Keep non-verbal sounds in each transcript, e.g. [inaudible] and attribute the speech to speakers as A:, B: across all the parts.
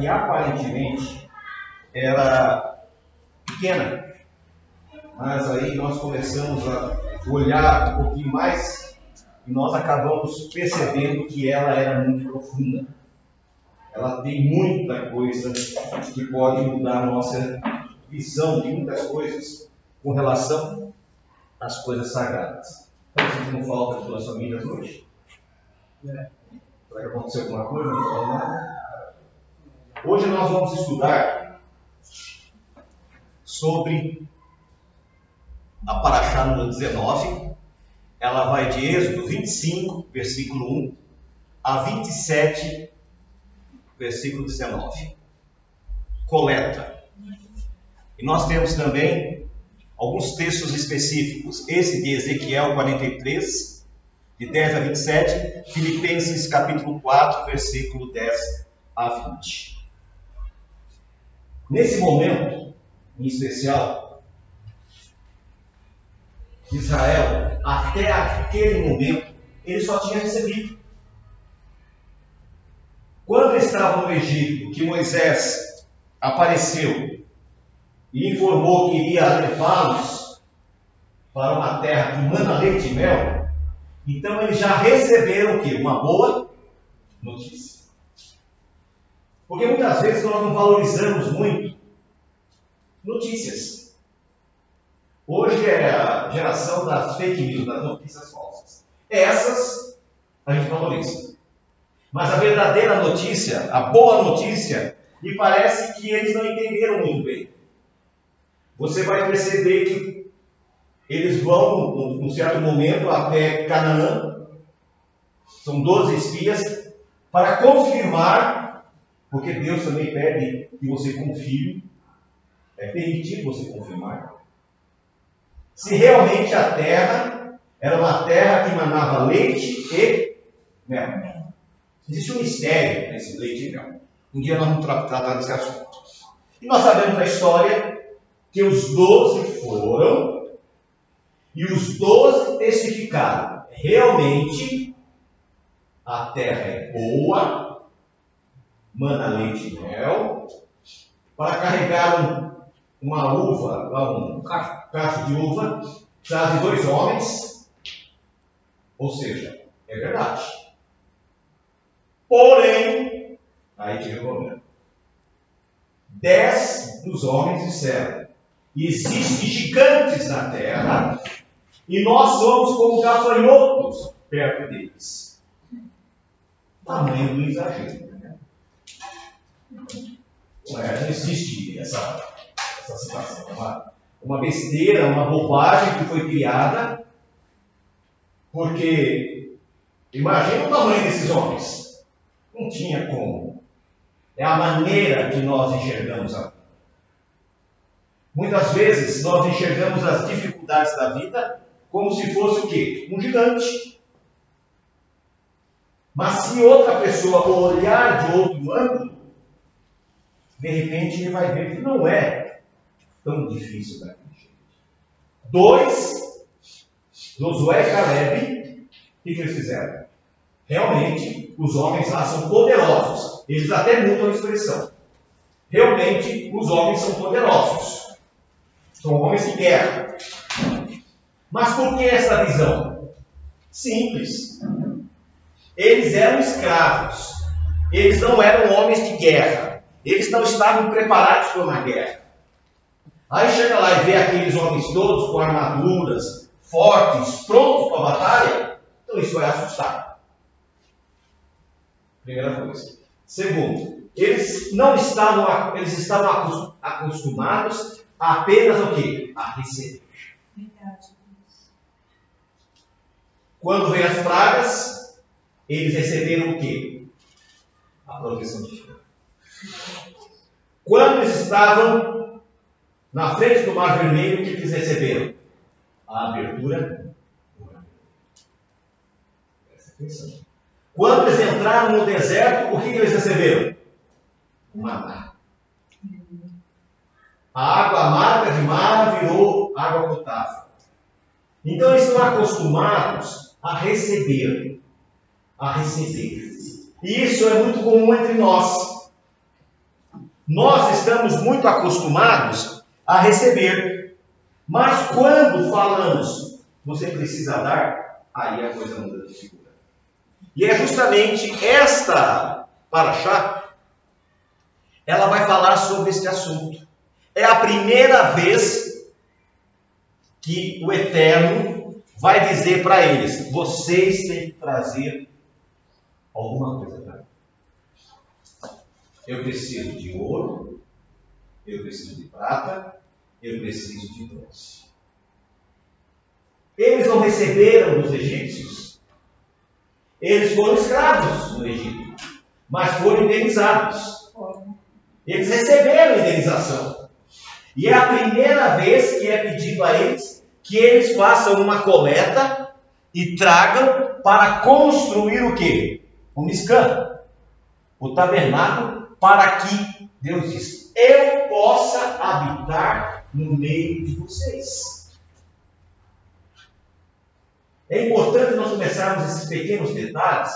A: que aparentemente era pequena, mas aí nós começamos a olhar um pouquinho mais e nós acabamos percebendo que ela era muito profunda. Ela tem muita coisa que pode mudar a nossa visão de muitas coisas com relação às coisas sagradas. Estão sentindo falta das suas famílias hoje? É. Será que aconteceu alguma coisa? Não falou nada? Hoje nós vamos estudar sobre a Paraxá número 19. Ela vai de Êxodo 25, versículo 1, a 27, versículo 19. Coleta. E nós temos também alguns textos específicos. Esse de Ezequiel 43, de 10 a 27, Filipenses capítulo 4, versículo 10 a 20. Nesse momento, em especial, Israel, até aquele momento, ele só tinha recebido. Quando estava no Egito, que Moisés apareceu e informou que iria levá-los para uma terra que manda leite e mel, então eles já receberam o quê? Uma boa notícia. Porque muitas vezes nós não valorizamos muito notícias. Hoje é a geração das fake news, das notícias falsas. Essas a gente valoriza. Mas a verdadeira notícia, a boa notícia, me parece que eles não entenderam muito bem você vai perceber que eles vão, num certo momento, até Canaã, são 12 espias, para confirmar, porque Deus também pede que você confirme, é permitido você confirmar, se realmente a terra era uma terra que manava leite e mel. Existe um mistério nesse leite e mel. Um dia nós vamos tratar desse assunto. E nós sabemos da história que os doze foram e os doze testificaram. Realmente, a terra é boa, mana leite e mel, para carregar um, uma uva, um cacho de uva, trazem dois homens, ou seja, é verdade. Porém, aí teve o problema. Dez dos homens disseram, Existem gigantes na terra e nós somos como gafanhotos perto deles. Tamanho do exagero. Não, é, não existe essa, essa situação. É uma, uma besteira, uma bobagem que foi criada, porque imagina o tamanho desses homens. Não tinha como. É a maneira que nós enxergamos a Muitas vezes nós enxergamos as dificuldades da vida como se fosse o quê? Um gigante. Mas se outra pessoa olhar de outro ângulo, de repente ele vai ver que não é tão difícil para gente. Dois, Josué e Caleb, o que, que eles fizeram? Realmente, os homens lá são poderosos. Eles até mudam a expressão. Realmente, os homens são poderosos. São homens de guerra. Mas por que essa visão? Simples. Eles eram escravos. Eles não eram homens de guerra. Eles não estavam preparados para uma guerra. Aí chega lá e vê aqueles homens todos com armaduras, fortes, prontos para a batalha. Então isso vai assustar. Primeira coisa. Segundo, eles não estavam, eles estavam acostumados apenas o quê? A receber. Quando vem as pragas, eles receberam o quê? A proteção divina. Quando estavam na frente do Mar Vermelho, o que eles receberam? A abertura do Mar Vermelho. Quando eles entraram no deserto, o que eles receberam? O maná. A água amarga de mar virou água potável. Então eles estão acostumados a receber, a receber. E isso é muito comum entre nós. Nós estamos muito acostumados a receber, mas quando falamos, você precisa dar, aí a coisa muda de figura. E é justamente esta paraxá, ela vai falar sobre este assunto. É a primeira vez que o Eterno vai dizer para eles: vocês têm que trazer alguma coisa para mim. Eu preciso de ouro, eu preciso de prata, eu preciso de bronze. Eles não receberam dos egípcios. Eles foram escravos no Egito, mas foram indenizados. Eles receberam indenização. E é a primeira vez que é pedido a eles que eles façam uma coleta e tragam para construir o quê? O Miscã, o tabernáculo para que, Deus diz, eu possa habitar no meio de vocês. É importante nós começarmos esses pequenos detalhes.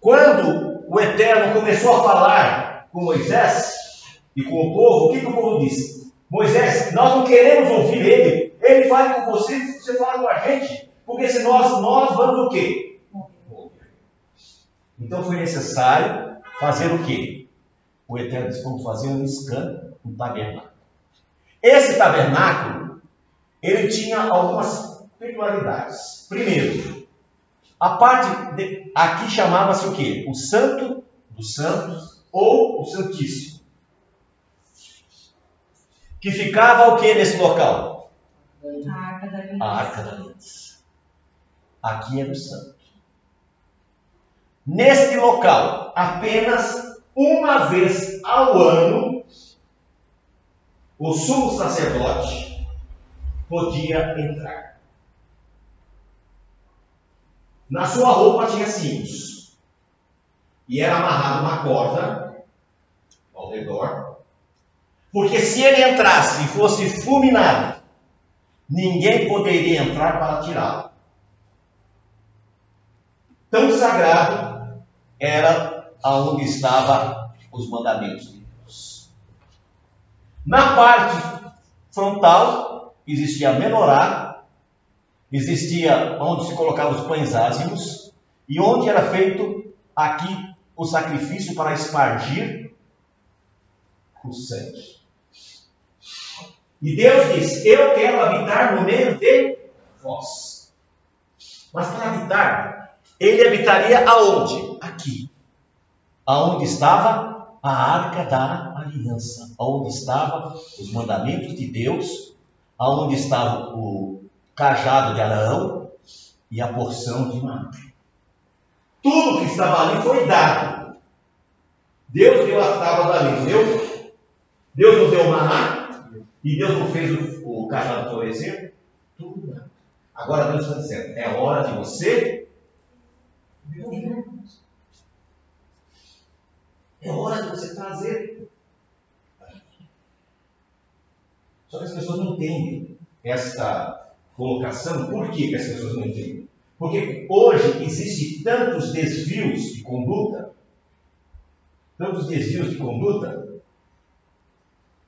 A: Quando o Eterno começou a falar com Moisés e com o povo, o que, que o povo disse? Moisés, nós não queremos ouvir ele. Ele fala com você, você fala com a gente. Porque se nós, nós vamos o quê? Então foi necessário fazer o quê? O Eterno disse: vamos fazer um escândalo, um tabernáculo. Esse tabernáculo, ele tinha algumas peculiaridades. Primeiro, a parte de, aqui chamava-se o quê? O Santo dos Santos ou o Santíssimo. Que ficava o que nesse local?
B: A Arca da Aliança.
A: A Arca da Aliança. Aqui é do Santo. Neste local, apenas uma vez ao ano, o sumo sacerdote podia entrar. Na sua roupa tinha cintos e era amarrado uma corda ao redor, porque se ele entrasse e fosse fulminado, ninguém poderia entrar para tirá-lo. Tão sagrado era aonde estavam os mandamentos de Deus. Na parte frontal existia a menorá, existia onde se colocavam os pães ázimos e onde era feito aqui o sacrifício para espargir o sangue. E Deus diz: Eu quero habitar no meio de vós. Mas para habitar, ele habitaria aonde? Aqui. Aonde estava a arca da aliança, aonde estavam os mandamentos de Deus, aonde estava o cajado de Araão e a porção de maná. Tudo que estava ali foi dado. Deus deu as tábuas ali, deu? Deus nos deu o maná e Deus não fez o, o cajado florescer? Tudo dado. Agora Deus está dizendo, é hora de você é hora de você trazer. Só que as pessoas não entendem esta colocação. Por que, que as pessoas não entendem? Porque hoje existem tantos desvios de conduta, tantos desvios de conduta,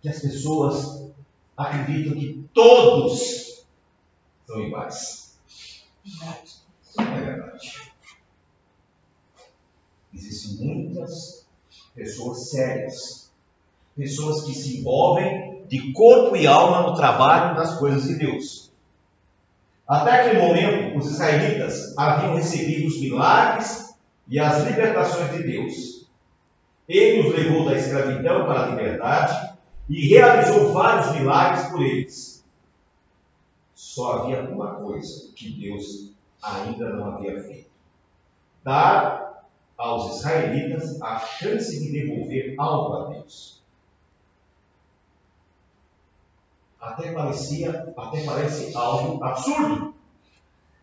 A: que as pessoas acreditam que todos são iguais. Não é verdade. Existem muitas pessoas sérias, pessoas que se envolvem de corpo e alma no trabalho das coisas de Deus. Até aquele momento, os israelitas haviam recebido os milagres e as libertações de Deus. Ele os levou da escravidão para a liberdade e realizou vários milagres por eles. Só havia uma coisa que Deus ainda não havia feito: dar aos israelitas a chance de devolver algo a Deus. Até parecia, até parece algo absurdo.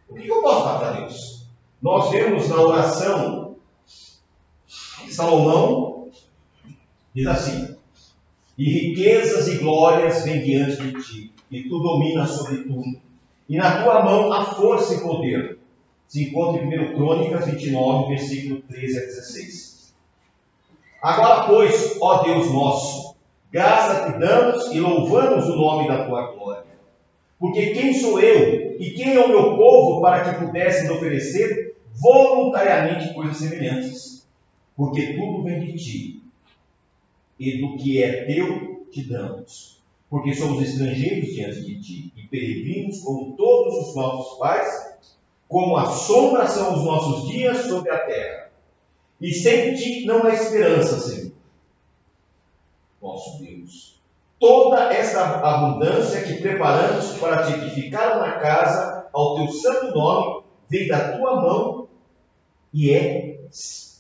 A: O que eu posso dar para Deus? Nós vemos na oração de Salomão, diz assim: E riquezas e glórias vêm diante de ti, e tu dominas sobre tudo, e na tua mão há força e poder se encontra em 1 Crônicas 29, versículo 13 a 16. Agora, pois, ó Deus nosso, graça te damos e louvamos o nome da tua glória. Porque quem sou eu e quem é o meu povo para que pudessem oferecer voluntariamente coisas semelhantes? Porque tudo vem de ti, e do que é teu te damos. Porque somos estrangeiros diante de ti e peregrinos como todos os nossos pais, como a sombra são os nossos dias sobre a terra. E sem ti não há esperança, Senhor. Nosso Deus. Toda essa abundância que preparamos para te edificar uma casa ao teu santo nome vem da tua mão e é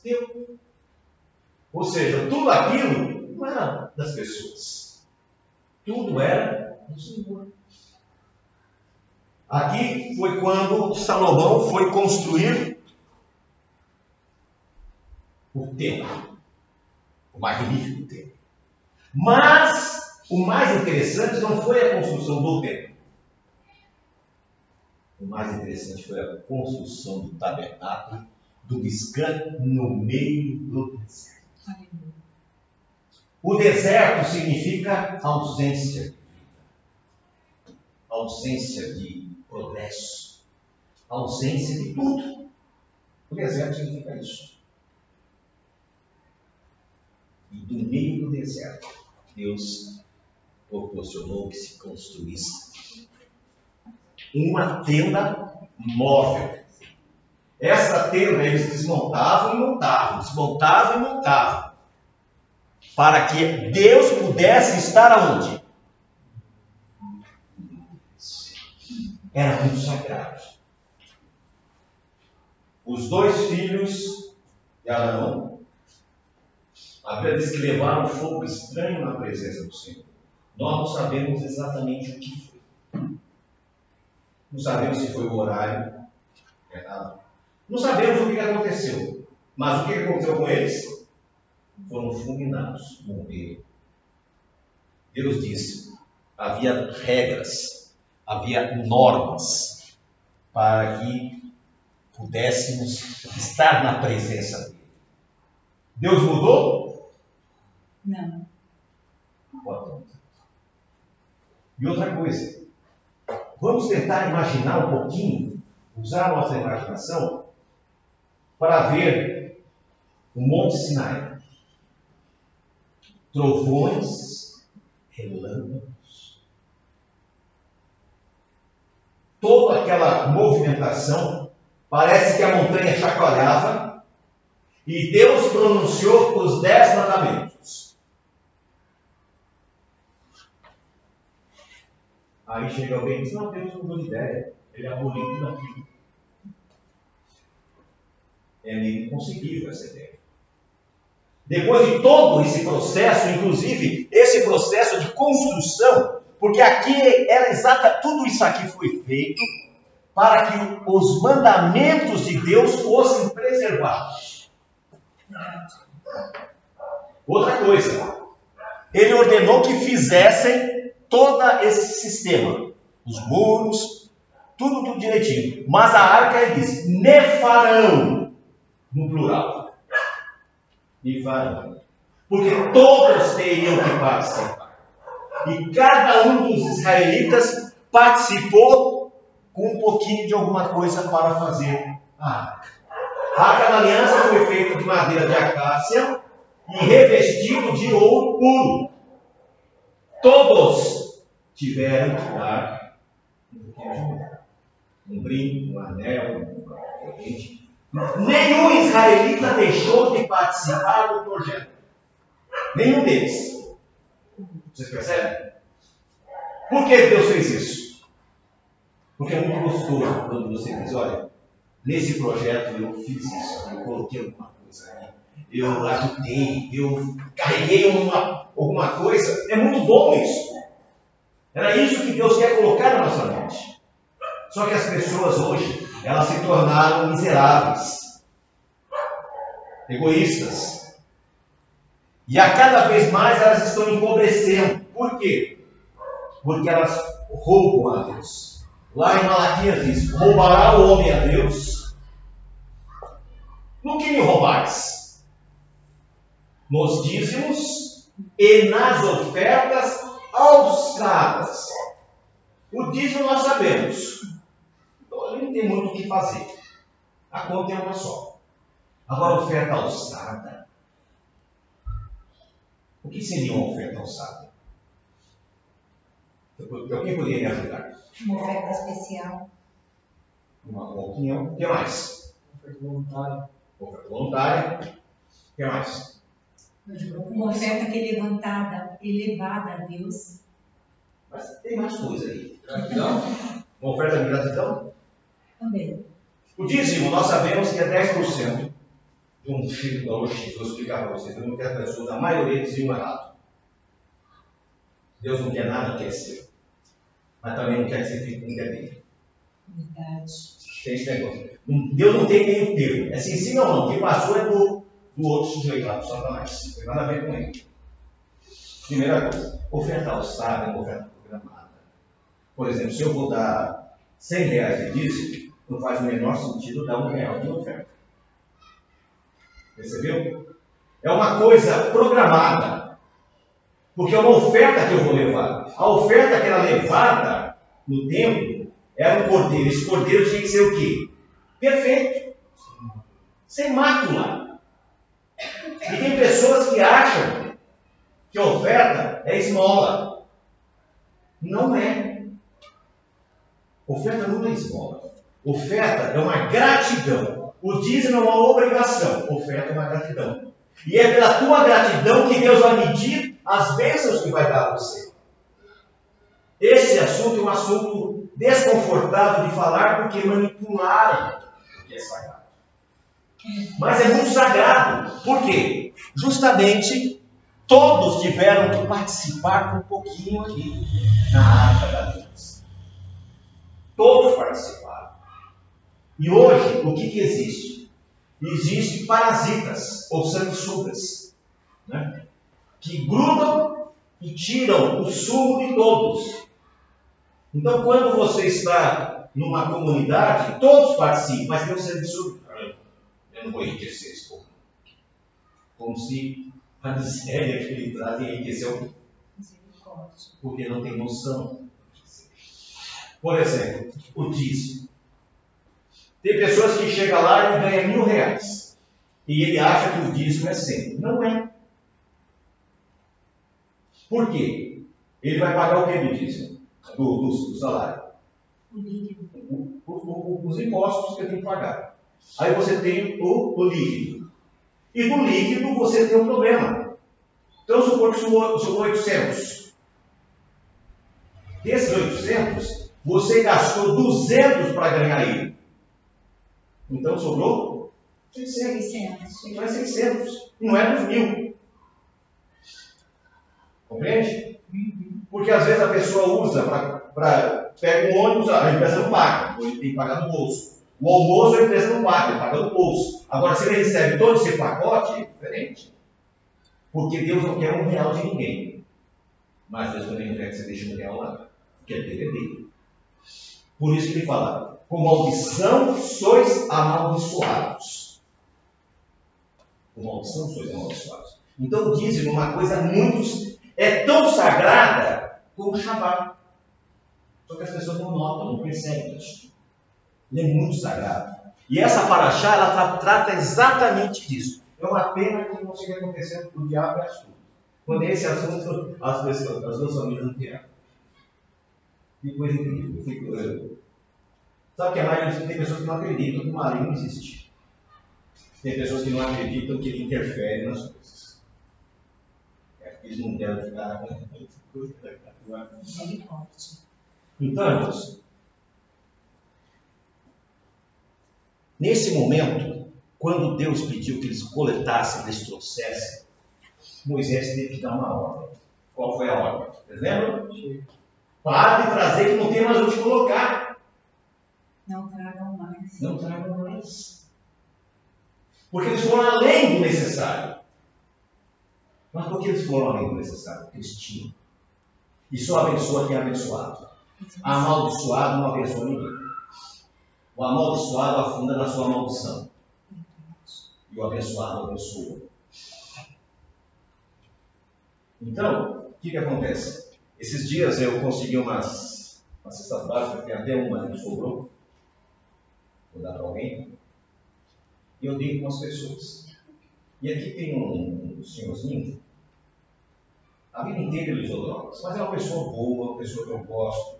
A: teu. Ou seja, tudo aquilo não era das pessoas. Tudo era do Senhor. Aqui foi quando Salomão foi construir o templo, o magnífico templo. Mas o mais interessante não foi a construção do templo. O mais interessante foi a construção do tabernáculo do descanso no meio do deserto. O deserto significa ausência ausência de progresso, ausência de tudo. O deserto significa isso. E do meio do deserto, Deus proporcionou que se construísse uma tenda móvel. Essa tenda eles desmontavam e montavam, desmontavam e montavam, para que Deus pudesse estar aonde? Era muito sagrado. Os dois filhos de Arão a Bíblia diz que levaram fogo estranho na presença do Senhor. Nós não sabemos exatamente o que foi. Não sabemos se foi o horário. Não sabemos o que aconteceu. Mas o que aconteceu com eles? Foram fulminados, morreram. Deus disse: havia regras, havia normas para que pudéssemos estar na presença dele. Deus mudou?
B: Não.
A: E outra coisa, vamos tentar imaginar um pouquinho, usar a nossa imaginação, para ver o Monte Sinai. Trovões, relâmpagos, toda aquela movimentação, parece que a montanha chacoalhava, e Deus pronunciou os dez mandamentos. Aí chega alguém e diz, não, Deus mudou de ideia. Ele aboliu tudo aquilo. É meio inconcebível essa ideia. Depois de todo esse processo, inclusive esse processo de construção, porque aqui era exata, tudo isso aqui foi feito para que os mandamentos de Deus fossem preservados. Outra coisa, ele ordenou que fizessem todo esse sistema, os muros, tudo, tudo direitinho. Mas a arca ele diz, nefarão, no plural. Nefarão. Porque todos teriam que participar. E cada um dos israelitas participou com um pouquinho de alguma coisa para fazer a arca. A arca da aliança foi feita de madeira de acácia e revestido de ouro puro. Todos tiveram que dar um brinco, um anel, uma corrente. Nenhum israelita deixou de participar do projeto. Nenhum deles. Vocês percebem? Por que Deus fez isso? Porque é muito gostoso quando você diz: olha, nesse projeto eu fiz isso, eu coloquei alguma coisa aí, eu ajudei, eu carreguei uma, alguma coisa. É muito bom isso. Era isso que Deus quer colocar na nossa mente. Só que as pessoas hoje, elas se tornaram miseráveis, egoístas. E a cada vez mais elas estão empobrecendo. Por quê? Porque elas roubam a Deus. Lá em Malaquias diz: roubará o homem a Deus. No que me roubais? nos dízimos e nas ofertas alçadas. O dízimo nós sabemos. Então ali não tem muito o que fazer. A conta é uma só. Agora, oferta alçada. O que seria uma oferta alçada? Alguém poderia me ajudar?
B: Uma oferta especial.
A: Uma, uma opinião. O que mais?
C: Oferta voluntária.
A: Oferta voluntária. O que mais?
B: Uma oferta que é levantada, elevada a Deus.
A: Mas tem mais coisa aí.
C: Gratidão.
A: Uma oferta de gratidão?
B: Também.
A: O dízimo, nós sabemos que é 10% de um X, valor X. Vou explicar para vocês. Eu não quero pessoas, a maioria dizia errado. Deus não quer nada que é seu. Mas também não quer que você fique com o que é dele.
B: Verdade.
A: Tem esse negócio. Deus não tem meio termo. É sim, sim ou não. Quem passou é do, do outro sujeito lá, do Satanás. Não tem nada a ver com ele. Primeira coisa, oferta alçada é uma oferta programada. Por exemplo, se eu vou dar 100 reais de dízimo, não faz o menor sentido dar um real de oferta. Percebeu? É uma coisa programada. Porque é uma oferta que eu vou levar. A oferta que era levada no templo era um cordeiro. Esse cordeiro tinha que ser o quê? Perfeito. Sem mácula. E tem pessoas que acham que oferta é esmola. Não é. Oferta não é esmola. Oferta é uma gratidão. O dízimo é uma obrigação. Oferta é uma gratidão. E é pela tua gratidão que Deus vai medir as bênçãos que vai dar a você. Esse assunto é um assunto desconfortável de falar porque manipularam o que é sagrado. Mas é muito sagrado. Por quê? Justamente todos tiveram que participar um pouquinho aqui na arca da Deus. Todos participaram. E hoje, o que, que existe? Existem parasitas ou sanguessugas, né? que grudam e tiram o sumo de todos. Então, quando você está numa comunidade, todos participam, mas tem um sanguessuga. Eu não vou enriquecer esse povo. Como se a miséria que ele traz enriqueceu porque não tem noção. Por exemplo, o dízimo. Tem pessoas que chegam lá e ganham mil reais. E ele acha que o dízimo é cem. Não é. Por quê? Ele vai pagar o que do dízimo? Do, do, salário?
B: O líquido.
A: O- o- os impostos que ele tem que pagar. Aí você tem o, líquido. E do líquido você tem um problema. Então, supor que sumou 800. Desses 800, você gastou 200 para ganhar ele. Então, sobrou 600.
B: 600.
A: Não é 600. E não é dos mil. Compreende? Porque às vezes a pessoa usa para. Pega um ônibus, a empresa não paga, então ele tem que pagar no bolso. O almoço a empresa não paga, ele paga no bolso. Agora, se ele recebe todo esse pacote, é diferente. Porque Deus não quer um real de ninguém. Mas Deus também não quer que você deixe um real lá. Dele é dele. Por isso que ele fala: com maldição sois amaldiçoados. Com maldição sois amaldiçoados. Então é uma coisa muito. É tão sagrada como o. Só que as pessoas não notam, não percebem isso. Ele é muito sagrado. E essa paraxá, ela tra- trata exatamente disso. É uma pena que não siga acontecendo com o diabo e astuto. Quando é esse assunto, as, pessoas, as duas famílias não têm. Que coisa incrível. Eu fico, eu- Sabe que a maioria tem pessoas que não acreditam que o maligno existe. Tem pessoas que não acreditam que ele interfere nas coisas. É, Eles não querem ficar
B: Misericórdia.
A: Então, irmãos, nesse momento, quando Deus pediu que eles coletassem, que eles trouxessem, Moisés teve que dar uma ordem. Qual foi a ordem? Vocês lembram? Para de trazer que não tem mais onde colocar.
B: Não tragam mais.
A: Não tragam mais. Porque eles foram além do necessário. Mas por que eles foram além do necessário? Porque eles tinham. E só abençoa quem é abençoado. Amaldiçoado não abençoa ninguém. O amaldiçoado afunda na sua maldição. E o abençoado abençoa. Então, o que, que acontece? Esses dias eu consegui umas, umas cestas básicas, tem até uma que sobrou. Vou dar para alguém. E eu dei com as pessoas. E aqui tem um, um senhorzinho. A vida inteira ele usou drogas, mas é uma pessoa boa, uma pessoa que eu gosto.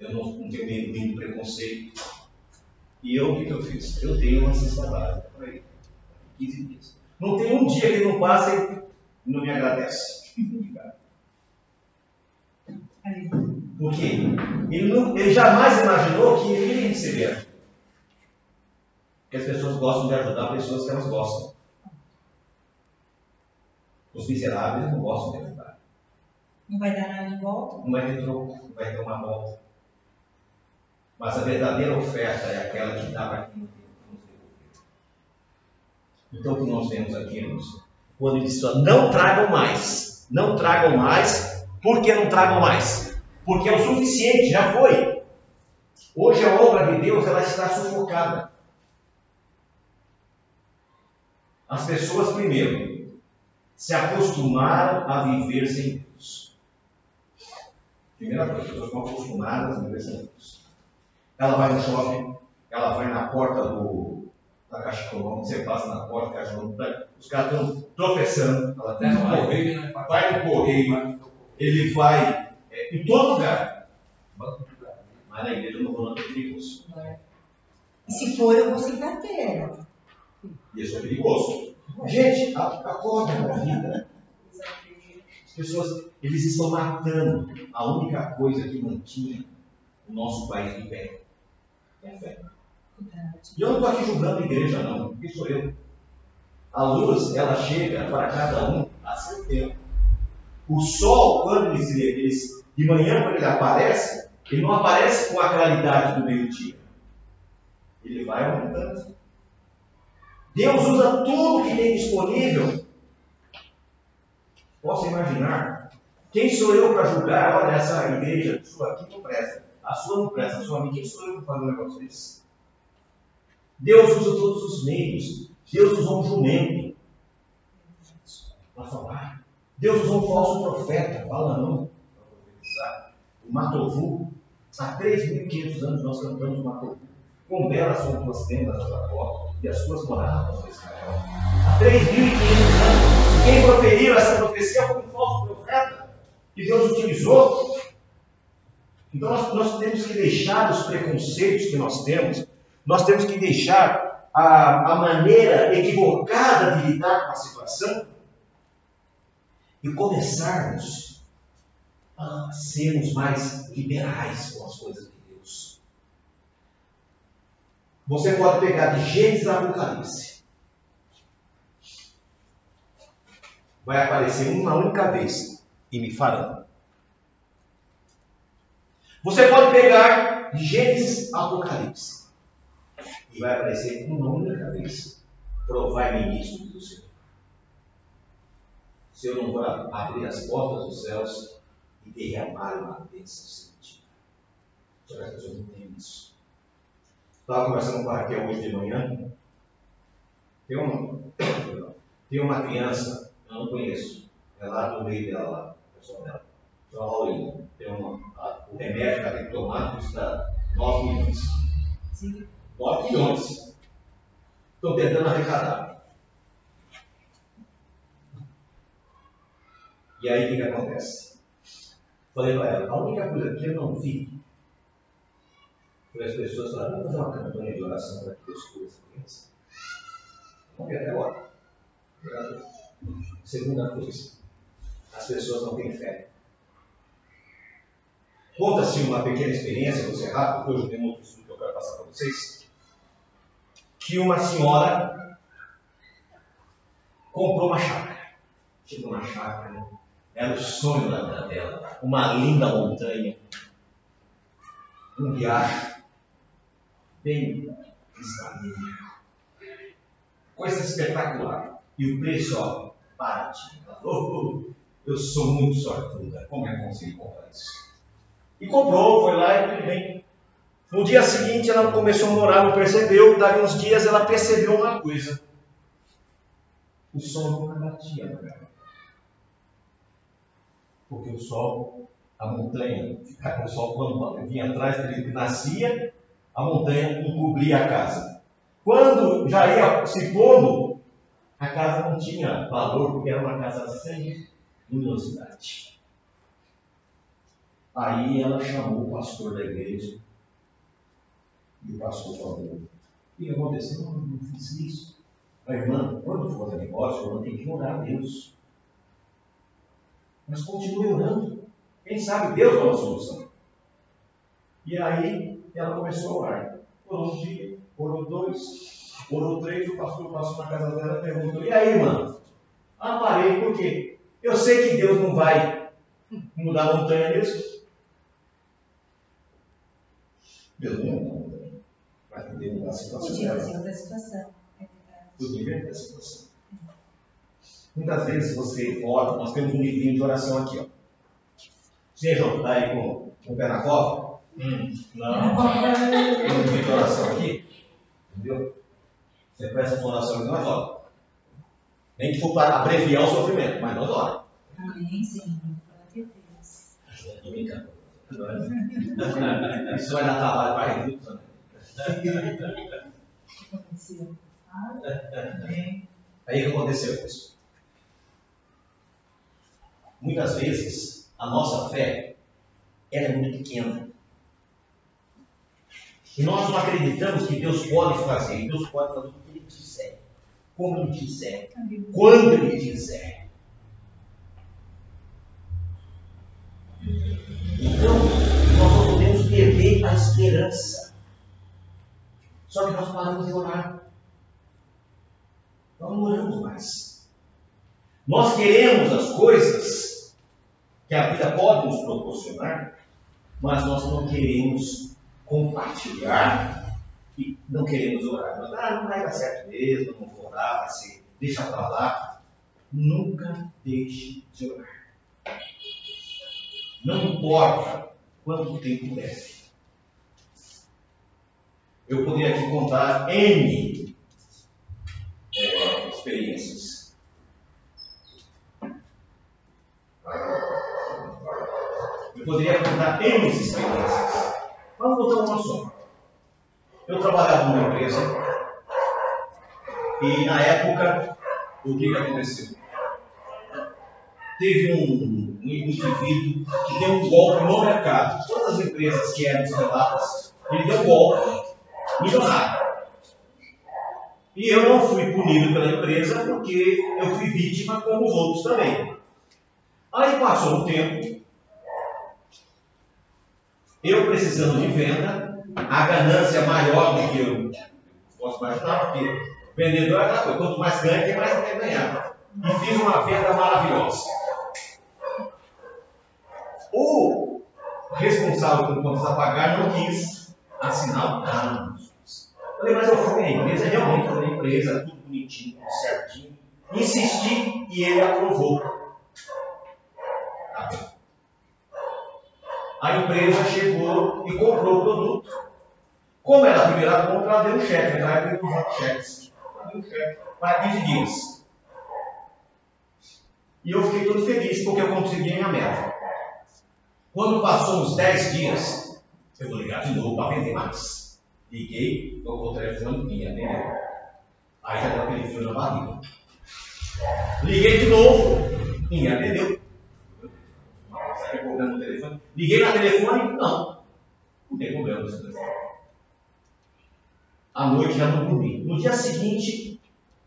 A: Eu não, não tenho medo de preconceito. E eu, o que, que eu fiz? Eu dei uma cesta básica para ele. 15 dias. Não tem um dia que ele não passa e não me agradece. [laughs] Porque ele, não, ele jamais imaginou que ele iria receber. Porque as pessoas gostam de ajudar pessoas que elas gostam. Os miseráveis não gostam de ajudar.
B: Não vai dar nada em volta?
A: Não vai ter troco, não vai ter uma volta. Mas a verdadeira oferta é aquela que dá para quem não tem nos devolver. Então o que nós vemos aqui, irmãos? Quando ele diz, não tragam mais. Não tragam mais. Por que não tragam mais? Porque é o suficiente, já foi. Hoje a obra de Deus ela está sufocada. As pessoas, primeiro, se acostumaram a viver sem Deus. Primeira coisa, as pessoas estão acostumadas a viver sem Deus. Ela vai no shopping, ela vai na porta do, da Caixa Econômica, você passa na porta da Caixa Econômica, os caras estão tropeçando, ela até vai, correio, né? vai no correio, ele vai é, em todo lugar. Mas na igreja não vou não é perigoso.
B: E se for, eu vou sentar terra.
A: Isso é perigoso. Gente, acorda na vida. As pessoas, eles estão matando a única coisa que mantinha o nosso país de pé. É a fé. E eu não estou aqui julgando a igreja, não, porque sou eu. A luz, ela chega para cada um a seu tempo. O sol, quando eles, eles de manhã, quando ele aparece, ele não aparece com a claridade do meio-dia. Ele vai aumentando. Deus usa tudo que tem disponível. Posso imaginar? Quem sou eu para julgar? Olha, essa igreja sua aqui não presta. A sua não presta, a sua amiga. Quem sou eu para fazer um negócio desse? Deus usa todos os meios. Deus usou um jumento para falar. Deus usou um falso profeta, Balaão, para profetizar. O Matovu. Há 3.500 anos nós cantamos Matovu. Com belas são tuas tendas, Jacó, e as suas moradas, Israel. Há 3.500 anos. Quem proferiu essa profecia foi um falso profeta que Deus utilizou. Então nós, nós temos que deixar os preconceitos que nós temos, nós temos que deixar a, a maneira equivocada de lidar com a situação e começarmos a sermos mais liberais com as coisas de. Você pode pegar de Gênesis a Apocalipse. Vai aparecer uma única vez e me farão. Você pode pegar de Gênesis a Apocalipse e vai aparecer uma única vez. Provai-me isto do Senhor se eu não vou abrir as portas dos céus e derramar uma bênção medida. Só que pessoas não têm isso. Estava conversando com a Raquel hoje de manhã. Tem uma, [coughs] tem uma criança, eu não conheço, é lá do meio dela, lá, pessoal dela. Então, Laurinha, tem uma, a, o remédio que ela tem que tomar custa 9 milhões. Sim. 9 milhões. Estão tentando arrecadar. E aí o que, que acontece? Falei para ela, a única coisa que eu não vi foi as pessoas falarem, vamos fazer uma campanha de oração para que Deus cure essa criança. Vamos ver até agora. Segunda coisa, as pessoas não têm fé. Conta-se uma pequena experiência, ser rápido, porque hoje tem outro estudo que eu quero passar para vocês. Que uma senhora comprou uma chácara. Tipo uma chácara era o sonho da dela. Uma linda montanha, um riacho, bem cristalino. Coisa espetacular. E o preço, ó, baratinho. Oh, eu sou muito sortuda. Como é que consegui comprar isso? E comprou, foi lá e tudo bem. No dia seguinte ela começou a morar, não percebeu. Daqui uns dias ela percebeu uma coisa. O som nunca batia na garganta. Porque o sol, a montanha, o sol quando vinha atrás dele, nascia, a montanha encobria a casa. Quando já ia se pondo, a casa não tinha valor, porque era uma casa sem luminosidade. Aí ela chamou o pastor da igreja. E o pastor falou: O que aconteceu? Eu não fiz isso. A irmã, quando for fazer negócio, a irmã tem que orar a Deus. Mas continue orando. Quem sabe Deus dá uma solução. E aí ela começou a orar. Orou um dia, orou dois, orou três, o pastor passou na casa dela e perguntou: E aí, irmã? Ah, parei, por quê? Eu sei que Deus não vai mudar a montanha mesmo. Deus não mudar a montanha. Vai poder mudar a situação.
B: Podia fazer outra situação.
A: Podia inverter a situação. Muitas vezes você ora, nós temos um livrinho de oração aqui, ó. João, está aí com, com o pé na cova? Hum, não. Livrinho de oração aqui, entendeu? Você presta sua oração e nós ora. Nem que for para abreviar o sofrimento, mas nós ora.
B: Amém, Senhor.
A: Estou brincando. Isso vai dar trabalho para a.
B: Aconteceu.
A: Aí o que aconteceu isso? Muitas vezes a nossa fé ela é muito pequena. E nós não acreditamos que Deus pode fazer. Deus pode fazer o que Ele quiser. Como Ele quiser. Quando Ele quiser. Então, nós não podemos perder a esperança. Só que nós paramos de orar. Nós não oramos mais. Nós queremos as coisas que a vida pode nos proporcionar, mas nós não queremos compartilhar e não queremos orar. Mas, ah, não vai dar certo mesmo, não vou orar, vai ser, deixa para lá. Nunca deixe de orar. Não importa quanto tempo leve. Eu poderia aqui contar N é, experiências. Eu poderia contar N experiências. Vamos botar uma só. Eu trabalhava numa empresa e na época, o que, que aconteceu? Teve um, um indivíduo que deu um golpe no mercado. Todas as empresas que eram estreladas, ele deu um golpe milionário. E eu não fui punido pela empresa porque eu fui vítima como os outros também. Aí passou um tempo, eu precisando de venda, a ganância maior do que eu posso imaginar, porque vendedor é aquela coisa, quanto mais ganha, tem mais quer ganhar. E fiz uma venda maravilhosa. O responsável por contas a pagar não quis assinar o plano. Falei, mas eu fui na empresa, realmente fui na empresa, tudo bonitinho, tudo certinho. Insisti e ele aprovou. Tá bem. A empresa chegou e comprou o produto. Como era a primeira compra, ela deu um cheque, na época eu usava cheques. Deu um cheque para 15 dias. E eu fiquei todo feliz porque eu consegui minha meta. Quando passou uns 10 dias, eu vou ligar de novo para vender mais. Liguei, tocou o telefone, ninguém atendeu. Aí já deu aquele frio na barriga. Liguei de novo, ninguém atendeu. Sai problema no telefone. Liguei na telefone, não. Não tem problema telefone. À noite já não dormi. No dia seguinte,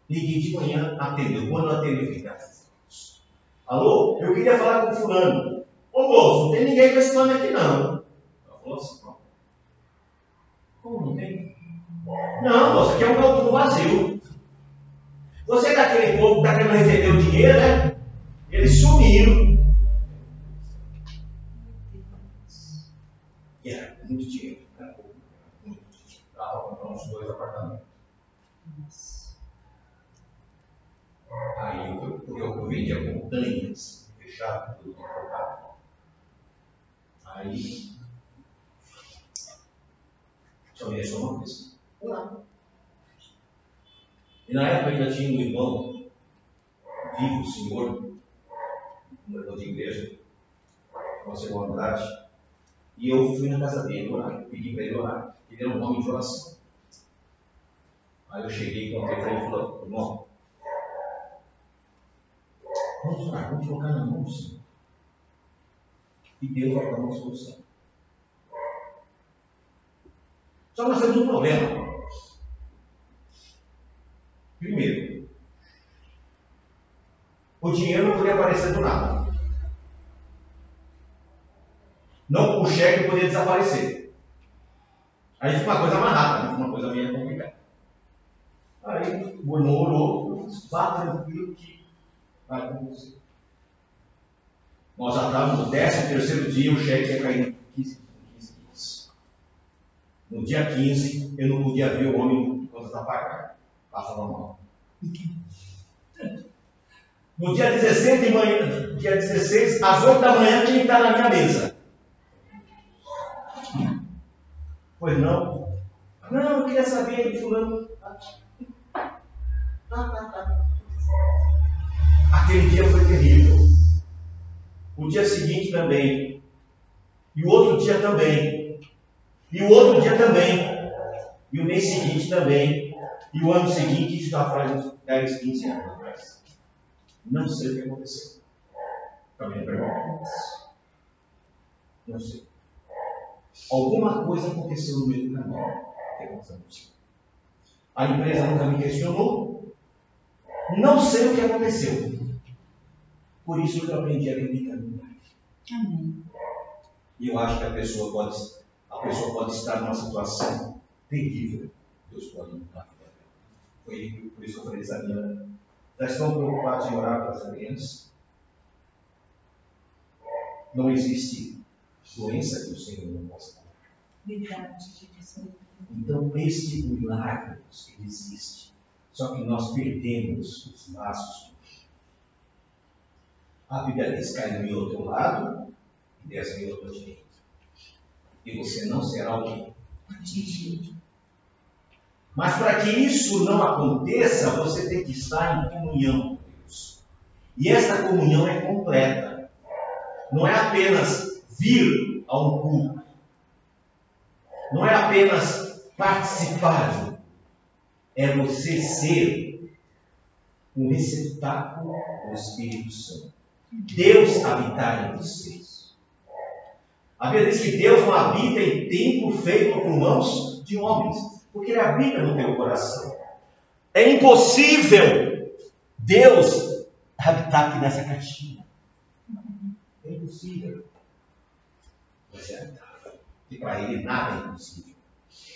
A: liguei de manhã, atendeu. Quando atendeu, fiquei Alô? Eu queria falar com o fulano. Ô moço, não tem ninguém com esse nome aqui não. Ela falou assim, como não tem? Não, você quer um campo vazio. Você é daquele povo que está querendo receber o dinheiro, né? Eles sumiram. E era muito dinheiro. Era muito dinheiro. Para comprar uns dois apartamentos. Aí eu, porque eu vendia montanhas, fechado, tudo Aí só me restou uma coisa. Orar. E na época ainda tinha um irmão vivo, o senhor, um irmão de igreja, nossa irmã Andrade, e eu fui na casa dele orar, pedi para ele orar. Ele era um homem de oração. Aí eu cheguei, contei para ele e falei, irmão, vamos orar, vamos colocar na mão Senhor. E Deus vai dar uma solução. Só nós temos um problema. Primeiro, o dinheiro não podia aparecer do nada. Não, o cheque podia desaparecer. Aí fica uma coisa mais rápida, uma coisa meio complicada. Aí o orou, vá tranquilo que vai acontecer. Nós já estávamos no décimo terceiro dia, o cheque ia cair no 15, 15 dias. No dia 15, eu não podia ver o homem enquanto estava pagando. Passava mal. No dia 16 de manhã, dia 16, às 8 da manhã, tinha que estar na minha mesa. Pois não? Não, eu queria saber de fulano. Aquele dia foi terrível. O dia seguinte também. E o outro dia também. E o outro dia também. E o mês seguinte também. E o ano seguinte, isso já faz uns 10, 15 anos atrás. Não sei o que aconteceu. Também me pergunto. Não sei. Alguma coisa aconteceu no meio do caminho. Que? A empresa nunca me questionou. Não sei o que aconteceu. Por isso eu aprendi a acreditar Amém. E eu acho que a pessoa pode, a pessoa pode estar numa situação terrível. Deus pode mudar. Foi por isso que eu falei essa minha. Já estão preocupados em orar para as crianças? Não existe doença que o Senhor não possa curar. Verdade, Então, este milagre existe. Só que nós perdemos os laços. A Bíblia diz: cai mil ao teu lado e dez mil à tua direita. E você não será o quê? Atingido. Mas para que isso não aconteça, você tem que estar em comunhão com Deus. E esta comunhão é completa. Não é apenas vir a um culto. Não é apenas participar. É você ser um receptáculo do Espírito Santo. Deus habitar em vocês. A Bíblia diz que Deus não habita em templo feito por mãos de homens porque ele habita no teu coração. É impossível Deus habitar aqui nessa caixinha. É impossível. Mas é habitável. E para ele nada é impossível.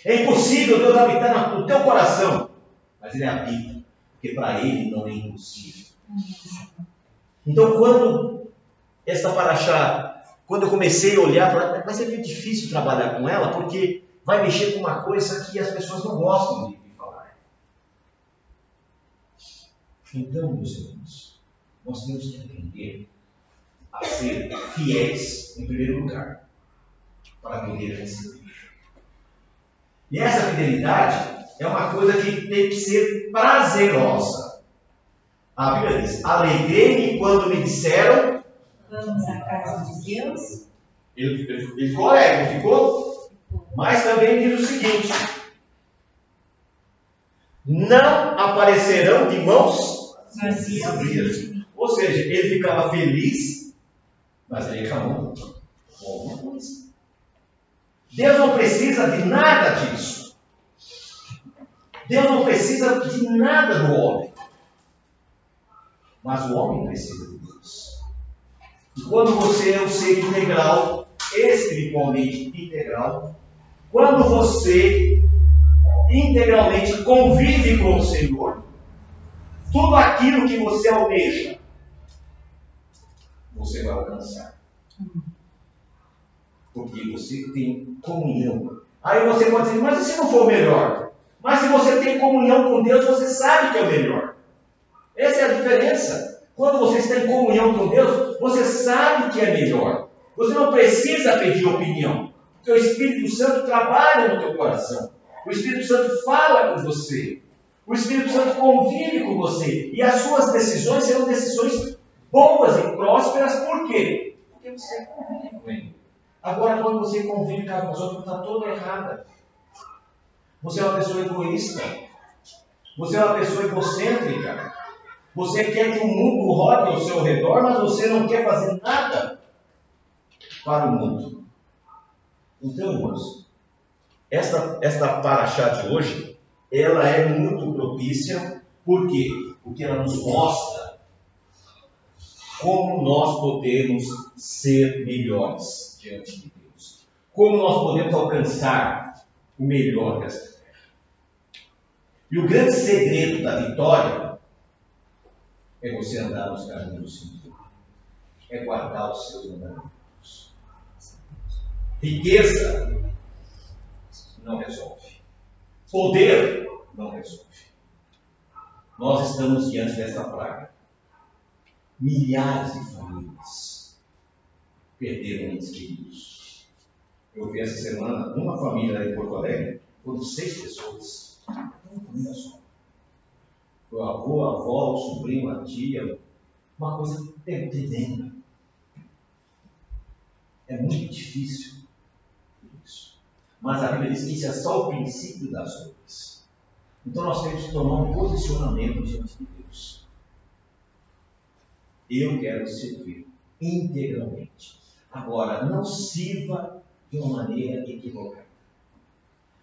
A: É impossível Deus habitar no teu coração. Mas ele habita. Porque para ele não é impossível. Então, quando esta paraxá, quando eu comecei a olhar, vai ser muito difícil trabalhar com ela, porque vai mexer com uma coisa que as pessoas não gostam de, de falar. Então, meus irmãos, nós temos que aprender a ser fiéis, em primeiro lugar, para poder receber. E essa fidelidade é uma coisa que tem que ser prazerosa. A Bíblia diz: Alegrei-me quando me disseram.
B: Vamos à casa de Deus.
A: Ele, ele, ele ficou alegre, ficou mas também diz o seguinte: não aparecerão de mãos vazias. Ou seja, ele ficava feliz, mas ele reclamou com alguma coisa. Deus não precisa de nada disso. Deus não precisa de nada do homem. Mas o homem precisa de Deus. E quando você é um ser integral, espiritualmente integral, quando você integralmente convive com o Senhor, tudo aquilo que você almeja, você vai alcançar. Porque você tem comunhão. Aí você pode dizer, mas e se não for o melhor? Mas se você tem comunhão com Deus, você sabe que é o melhor. Diferença. Quando você está em comunhão com Deus, você sabe que é melhor. Você não precisa pedir opinião. Porque o Espírito Santo trabalha no teu coração. O Espírito Santo fala com você. O Espírito Santo convive com você. E as suas decisões serão decisões boas e prósperas. Por quê? Porque Porque você convive com ele. Agora, quando você convive com a pessoa, está toda errada. Você é uma pessoa egoísta. Você é uma pessoa egocêntrica. Você quer que o mundo rode ao seu redor, mas você não quer fazer nada para o mundo. Então, irmãos, esta, esta paraxá de hoje, ela é muito propícia, por quê? Porque ela nos mostra como nós podemos ser melhores diante de Deus. Como nós podemos alcançar o melhor desta terra. E o grande segredo da vitória é você andar nos caminhos do Senhor. É guardar os seus mandamentos. Riqueza não resolve. Poder não resolve. Nós estamos diante dessa praga. Milhares de famílias perderam entes queridos. Eu vi essa semana uma família em Porto Alegre, foram seis pessoas. Uma família só. O avô, a avó, o sobrinho, a tia. Uma coisa tremenda. É muito difícil isso. Mas a Bíblia diz que isso é só o princípio das dores. Então nós temos que tomar um posicionamento diante de Deus. Eu quero servir integralmente. Agora, não sirva de uma maneira equivocada.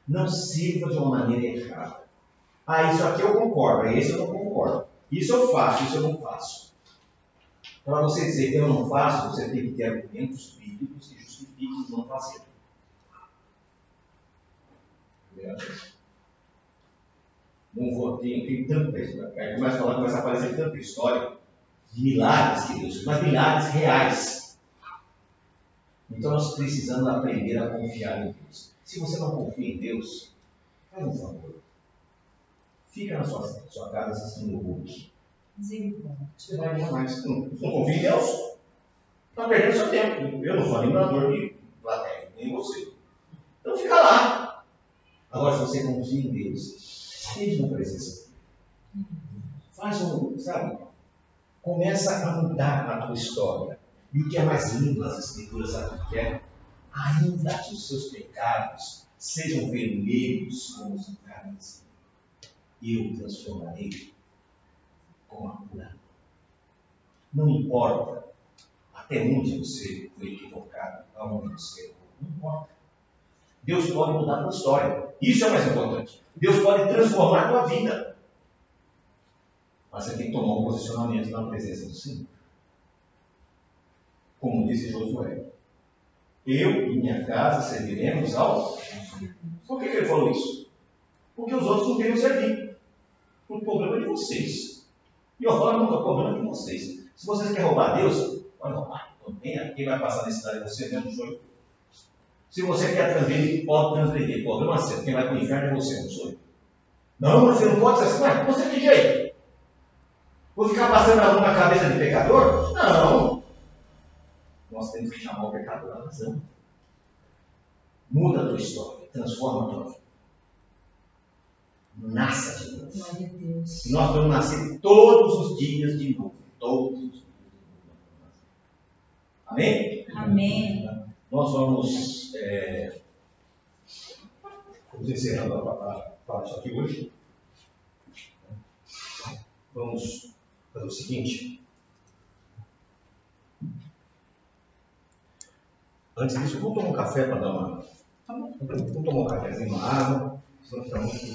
A: Não sirva de uma maneira errada. Ah, isso aqui eu concordo, esse eu não concordo. Isso eu faço, isso eu não faço. Para você dizer que eu não faço, você tem que ter argumentos bíblicos que justifiquem não fazer. Não vou, tem, tem tanta história. Aí começa a falar, começa a aparecer tanta história de milagres que Deus mas milagres reais. Então nós precisamos aprender a confiar em Deus. Se você não confia em Deus, faz um favor. Fica na sua, sua casa assistindo o Hulk. Você vai ganhar mais. Não, não confia em Deus? Está perdendo seu tempo. Eu não sou animador de plateia, nem você. Então fica lá. Agora, se você confia em Deus, esteja na presença dele. Faz um, sabe? Começa a mudar a tua história. E o que é mais lindo nas Escrituras, sabe o que é? Ainda que os seus pecados sejam vermelhos como os carnes, eu transformarei com a cura. Não importa até onde você foi equivocado, aonde você errou, não importa. Deus pode mudar a tua história. Isso é o mais importante. Deus pode transformar a tua vida. Mas você tem que tomar um posicionamento na presença do Senhor. Como disse Josué. Eu e minha casa serviremos ao Por que, que ele falou isso? Porque os outros não queriam servir. O problema é de vocês. E eu falo nunca, o problema é de vocês. Se vocês querem roubar Deus, pode roubar. Quem vai passar necessidade é você mesmo, eu. Se você quer transgredir, pode transgredir. O problema é seu. Quem vai para o inferno é você, não sou eu. Não, você não pode ser assim. Ué, você tem jeito. Vou ficar passando a mão na cabeça de pecador? Não. Nós temos que chamar o pecador à razão. Muda a tua história. Transforma a tua vida. Nasça de novo.
B: Deus.
A: Nós vamos nascer todos os dias de novo. Todos os dias de novo. Amém?
B: Amém.
A: Nós vamos, é, vamos encerrando a, parte aqui hoje. Vamos fazer o seguinte. Antes disso, vamos tomar um café para dar uma. Vamos tomar um cafezinho, uma água. Senão fica muito